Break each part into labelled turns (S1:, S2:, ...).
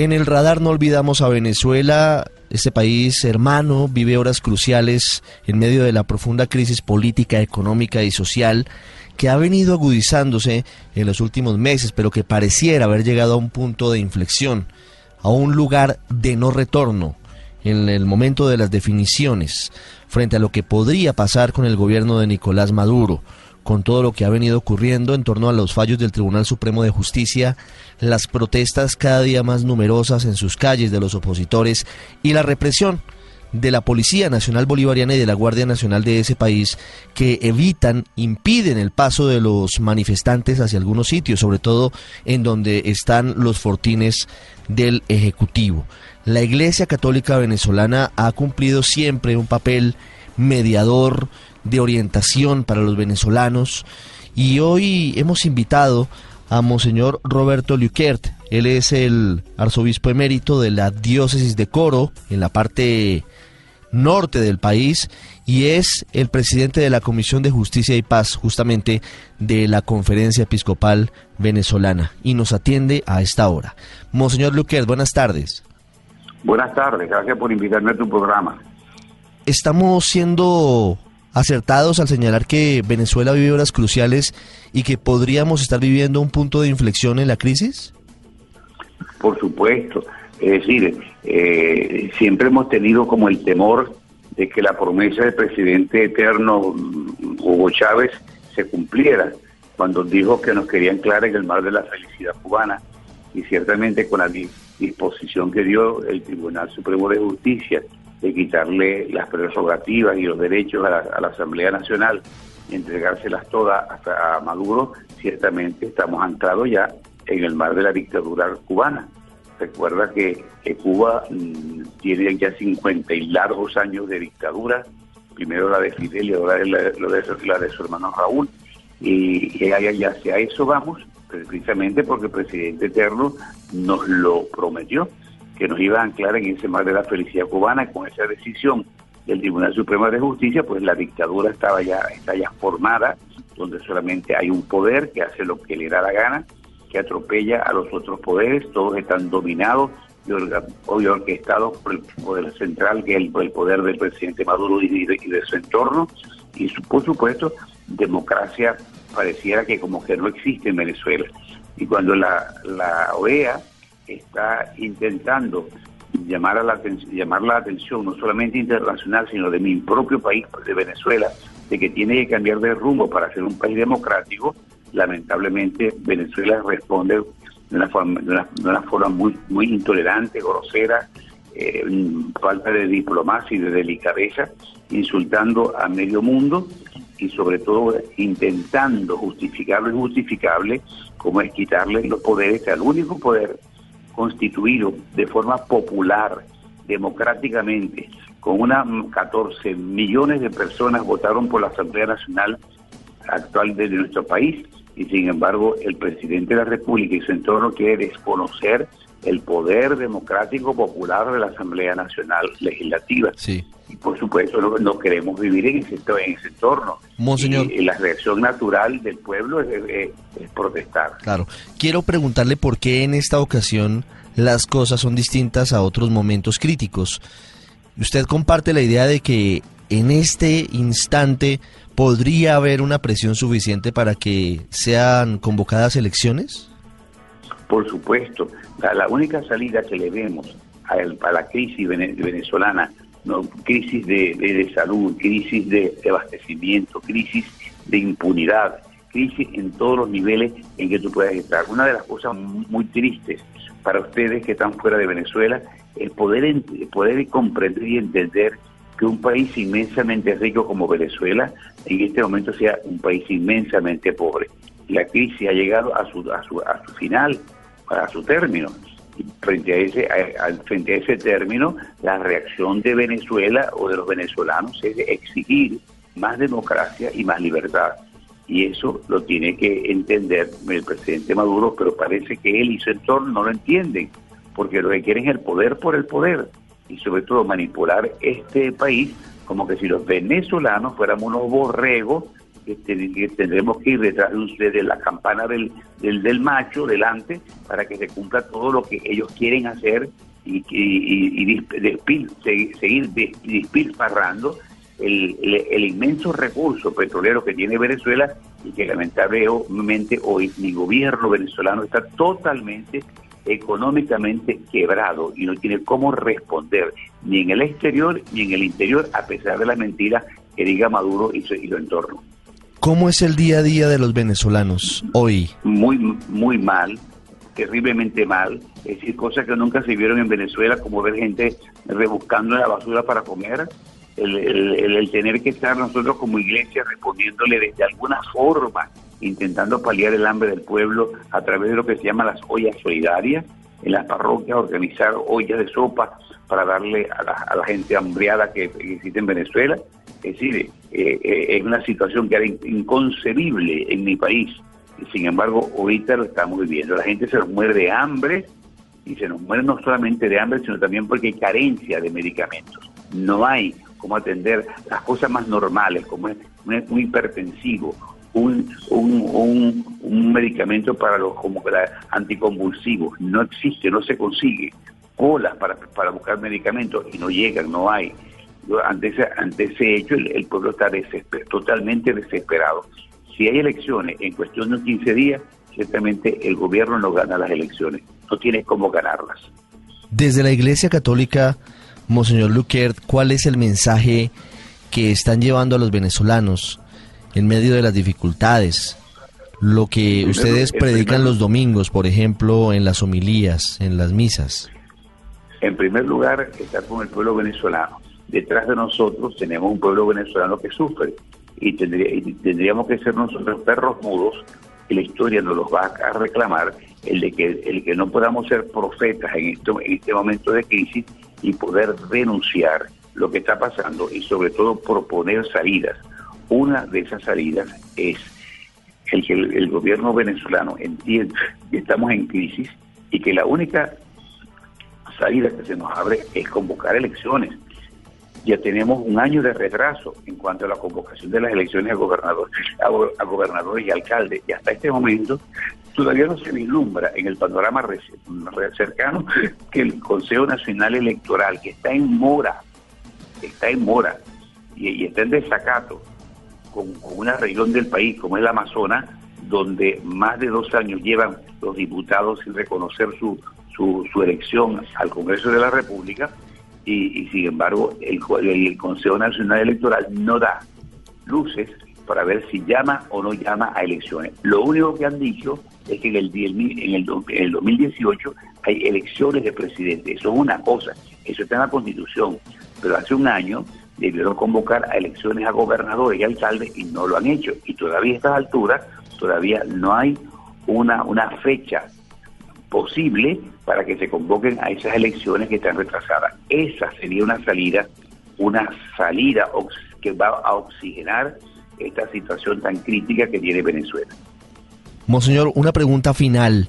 S1: En el radar no olvidamos a Venezuela, este país hermano vive horas cruciales en medio de la profunda crisis política, económica y social que ha venido agudizándose en los últimos meses, pero que pareciera haber llegado a un punto de inflexión, a un lugar de no retorno en el momento de las definiciones frente a lo que podría pasar con el gobierno de Nicolás Maduro con todo lo que ha venido ocurriendo en torno a los fallos del Tribunal Supremo de Justicia, las protestas cada día más numerosas en sus calles de los opositores y la represión de la Policía Nacional Bolivariana y de la Guardia Nacional de ese país que evitan, impiden el paso de los manifestantes hacia algunos sitios, sobre todo en donde están los fortines del Ejecutivo. La Iglesia Católica Venezolana ha cumplido siempre un papel mediador, de orientación para los venezolanos y hoy hemos invitado a Monseñor Roberto Luquert. Él es el arzobispo emérito de la diócesis de Coro, en la parte norte del país, y es el presidente de la Comisión de Justicia y Paz, justamente de la Conferencia Episcopal Venezolana, y nos atiende a esta hora. Monseñor Luquert, buenas tardes.
S2: Buenas tardes, gracias por invitarme a tu programa.
S1: Estamos siendo acertados al señalar que Venezuela vive horas cruciales y que podríamos estar viviendo un punto de inflexión en la crisis?
S2: Por supuesto. Es decir, eh, siempre hemos tenido como el temor de que la promesa del presidente eterno Hugo Chávez se cumpliera cuando dijo que nos quería anclar en el mar de la felicidad cubana y ciertamente con la disposición que dio el Tribunal Supremo de Justicia de quitarle las prerrogativas y los derechos a la, Asamblea Nacional y entregárselas todas hasta a Maduro, ciertamente estamos anclados ya en el mar de la dictadura cubana. Recuerda que, Cuba mm, tiene ya 50 y largos años de dictadura, primero la de Fidel y ahora la, de, la su hermano Raúl, y, y hacia eso vamos, precisamente porque el presidente eterno nos lo prometió que nos iba a anclar en ese mar de la felicidad cubana con esa decisión del Tribunal Supremo de Justicia, pues la dictadura estaba ya, está ya formada, donde solamente hay un poder que hace lo que le da la gana, que atropella a los otros poderes, todos están dominados y orquestados por el poder central, que es el, poder del presidente Maduro y de, su entorno, y por supuesto, democracia pareciera que como que no existe en Venezuela. Y cuando la, la OEA está intentando llamar, a la, llamar la atención, no solamente internacional, sino de mi propio país, de Venezuela, de que tiene que cambiar de rumbo para ser un país democrático, lamentablemente Venezuela responde de una forma, de una, forma muy, muy intolerante, grosera, eh, falta de diplomacia y de delicadeza, insultando a medio mundo y sobre todo intentando justificar lo injustificable, como es quitarle los poderes al único poder constituido de forma popular, democráticamente, con unas 14 millones de personas votaron por la Asamblea Nacional actual de nuestro país y sin embargo el presidente de la República y su entorno quiere desconocer el poder democrático popular de la Asamblea Nacional Legislativa.
S1: Sí.
S2: Y por supuesto no, queremos vivir en ese, en ese entorno.
S1: Monseñor.
S2: Y, la reacción natural del pueblo es, protestar.
S1: Claro. Quiero preguntarle por qué en esta ocasión las cosas son distintas a otros momentos críticos. ¿Usted comparte la idea de que en este instante podría haber una presión suficiente para que sean convocadas elecciones?
S2: Por supuesto. La, única salida que le vemos a, la crisis venezolana ¿no? crisis de, salud, crisis de, abastecimiento, crisis de impunidad, crisis en todos los niveles en que tú puedas estar. Una de las cosas muy tristes para ustedes que están fuera de Venezuela es poder, poder comprender y entender que un país inmensamente rico como Venezuela en este momento sea un país inmensamente pobre. La crisis ha llegado a su, a su, a su final, a su término frente a ese frente a ese término la reacción de Venezuela o de los venezolanos es exigir más democracia y más libertad. Y eso lo tiene que entender el presidente Maduro pero parece que él y su entorno no lo entienden porque lo que quieren es el poder por el poder y sobre todo manipular este país como que si los venezolanos fuéramos unos borregos que, tendremos que ir detrás de, la campana del, del, macho delante para que se cumpla todo lo que ellos quieren hacer y, y, seguir despilfarrando el, el, inmenso recurso petrolero que tiene Venezuela y que lamentablemente hoy mi gobierno venezolano está totalmente económicamente quebrado y no tiene cómo responder ni en el exterior ni en el interior a pesar de las mentiras que diga Maduro y su, y entorno.
S1: ¿Cómo es el día a día de los venezolanos hoy?
S2: Muy, muy mal, terriblemente mal. Es decir, cosas que nunca se vieron en Venezuela, como ver gente rebuscando la basura para comer, el, el, tener que estar nosotros como iglesia respondiéndole desde alguna forma, intentando paliar el hambre del pueblo a través de lo que se llama las ollas solidarias, en las parroquias organizar ollas de sopa para darle a la, a la gente hambriada que existe en Venezuela. Es decir, eh, eh, es una situación que era inconcebible en mi país. Y sin embargo, ahorita lo estamos viviendo. La gente se nos muere de hambre y se nos muere no solamente de hambre, sino también porque hay carencia de medicamentos. No hay cómo atender las cosas más normales, como es un, hipertensivo, un, un, un, medicamento para los como anticonvulsivos. No existe, no se consigue. Colas para, para buscar medicamentos y no llegan, no hay ante ese, ante ese hecho el, pueblo está totalmente desesperado. Si hay elecciones en cuestión de 15 días, ciertamente el gobierno no gana las elecciones, no tiene cómo ganarlas.
S1: Desde la Iglesia Católica, Monseñor Luquert, ¿cuál es el mensaje que están llevando a los venezolanos en medio de las dificultades? Lo que ustedes predican los domingos, por ejemplo, en las homilías, en las misas.
S2: En primer lugar, estar con el pueblo venezolano detrás de nosotros tenemos un pueblo venezolano que sufre y, tendríamos que ser nosotros perros mudos y la historia nos los va a reclamar el de que el que no podamos ser profetas en, esto, en este momento de crisis y poder denunciar lo que está pasando y sobre todo proponer salidas. Una de esas salidas es el que el, gobierno venezolano entienda que estamos en crisis y que la única salida que se nos abre es convocar elecciones ya tenemos un año de retraso en cuanto a la convocación de las elecciones a, gobernadores y alcaldes. Y hasta este momento todavía no se vislumbra en el panorama cercano que el Consejo Nacional Electoral, que está en mora, está en mora y, está en desacato con, una región del país como es la Amazonas, donde más de dos años llevan los diputados sin reconocer su, su, su elección al Congreso de la República, y, sin embargo el, el Consejo Nacional Electoral no da luces para ver si llama o no llama a elecciones. Lo único que han dicho es que en el, en el, en el 2018 hay elecciones de presidente. Eso es una cosa, eso está en la Constitución. Pero hace un año debieron convocar a elecciones a gobernadores y alcaldes y no lo han hecho. Y todavía a estas alturas, todavía no hay una, una fecha posible para que se convoquen a esas elecciones que están retrasadas. Esa sería una salida, una salida que va a oxigenar esta situación tan crítica que tiene Venezuela.
S1: Monseñor, una pregunta final.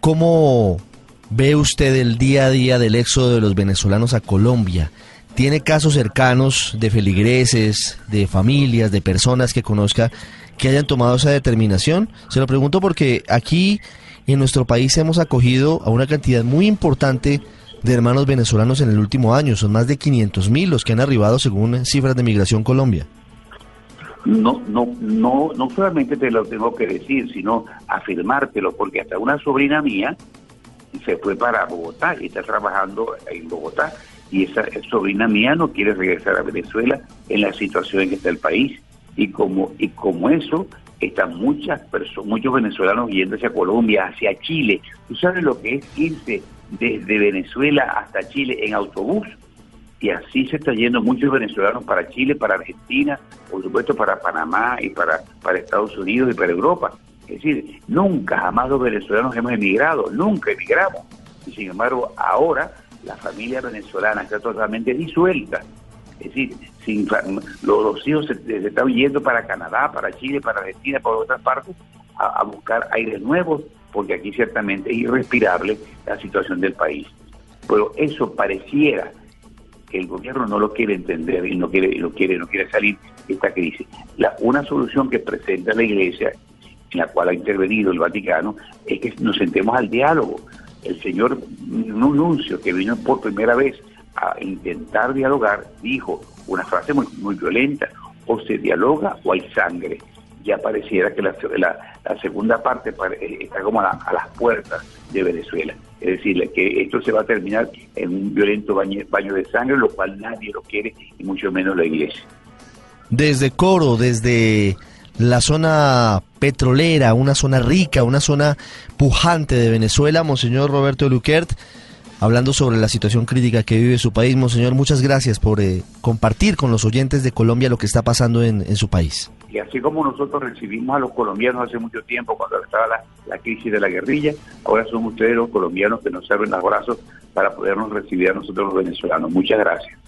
S1: ¿Cómo ve usted el día a día del éxodo de los venezolanos a Colombia? ¿Tiene casos cercanos de feligreses, de familias, de personas que conozca que hayan tomado esa determinación? Se lo pregunto porque aquí en nuestro país hemos acogido a una cantidad muy importante de hermanos venezolanos en el último año. Son más de 500 mil los que han arribado según cifras de Migración Colombia.
S2: No, no, no, no solamente te lo tengo que decir, sino afirmártelo, porque hasta una sobrina mía se fue para Bogotá y está trabajando en Bogotá y esa sobrina mía no quiere regresar a Venezuela en la situación en que está el país y como y como eso están muchas personas, muchos venezolanos yendo hacia Colombia, hacia Chile. ¿Tú sabes lo que es irse desde Venezuela hasta Chile en autobús? Y así se están yendo muchos venezolanos para Chile, para Argentina, por supuesto para Panamá y para, para Estados Unidos y para Europa. Es decir, nunca jamás los venezolanos hemos emigrado, nunca emigramos. Y sin embargo, ahora la familia venezolana está totalmente disuelta es decir, los, hijos se, están yendo para Canadá, para Chile, para Argentina, para otras partes, a, buscar aires nuevos, porque aquí ciertamente es irrespirable la situación del país. Pero eso pareciera que el gobierno no lo quiere entender y no quiere, no quiere, no quiere salir esta crisis. La, una solución que presenta la Iglesia, en la cual ha intervenido el Vaticano, es que nos sentemos al diálogo. El señor Nuncio, que vino por primera vez a intentar dialogar, dijo una frase muy, muy violenta, o se dialoga o hay sangre. Ya pareciera que la, la, segunda parte eh, está como a, las puertas de Venezuela. Es decir, que esto se va a terminar en un violento baño, baño de sangre, lo cual nadie lo quiere, y mucho menos la iglesia.
S1: Desde Coro, desde la zona petrolera, una zona rica, una zona pujante de Venezuela, Monseñor Roberto Luquert, hablando sobre la situación crítica que vive su país. Monseñor, muchas gracias por eh, compartir con los oyentes de Colombia lo que está pasando en, su país.
S2: Y así como nosotros recibimos a los colombianos hace mucho tiempo cuando estaba la, la crisis de la guerrilla, ahora son ustedes los colombianos que nos abren los brazos para podernos recibir a nosotros los venezolanos. Muchas gracias.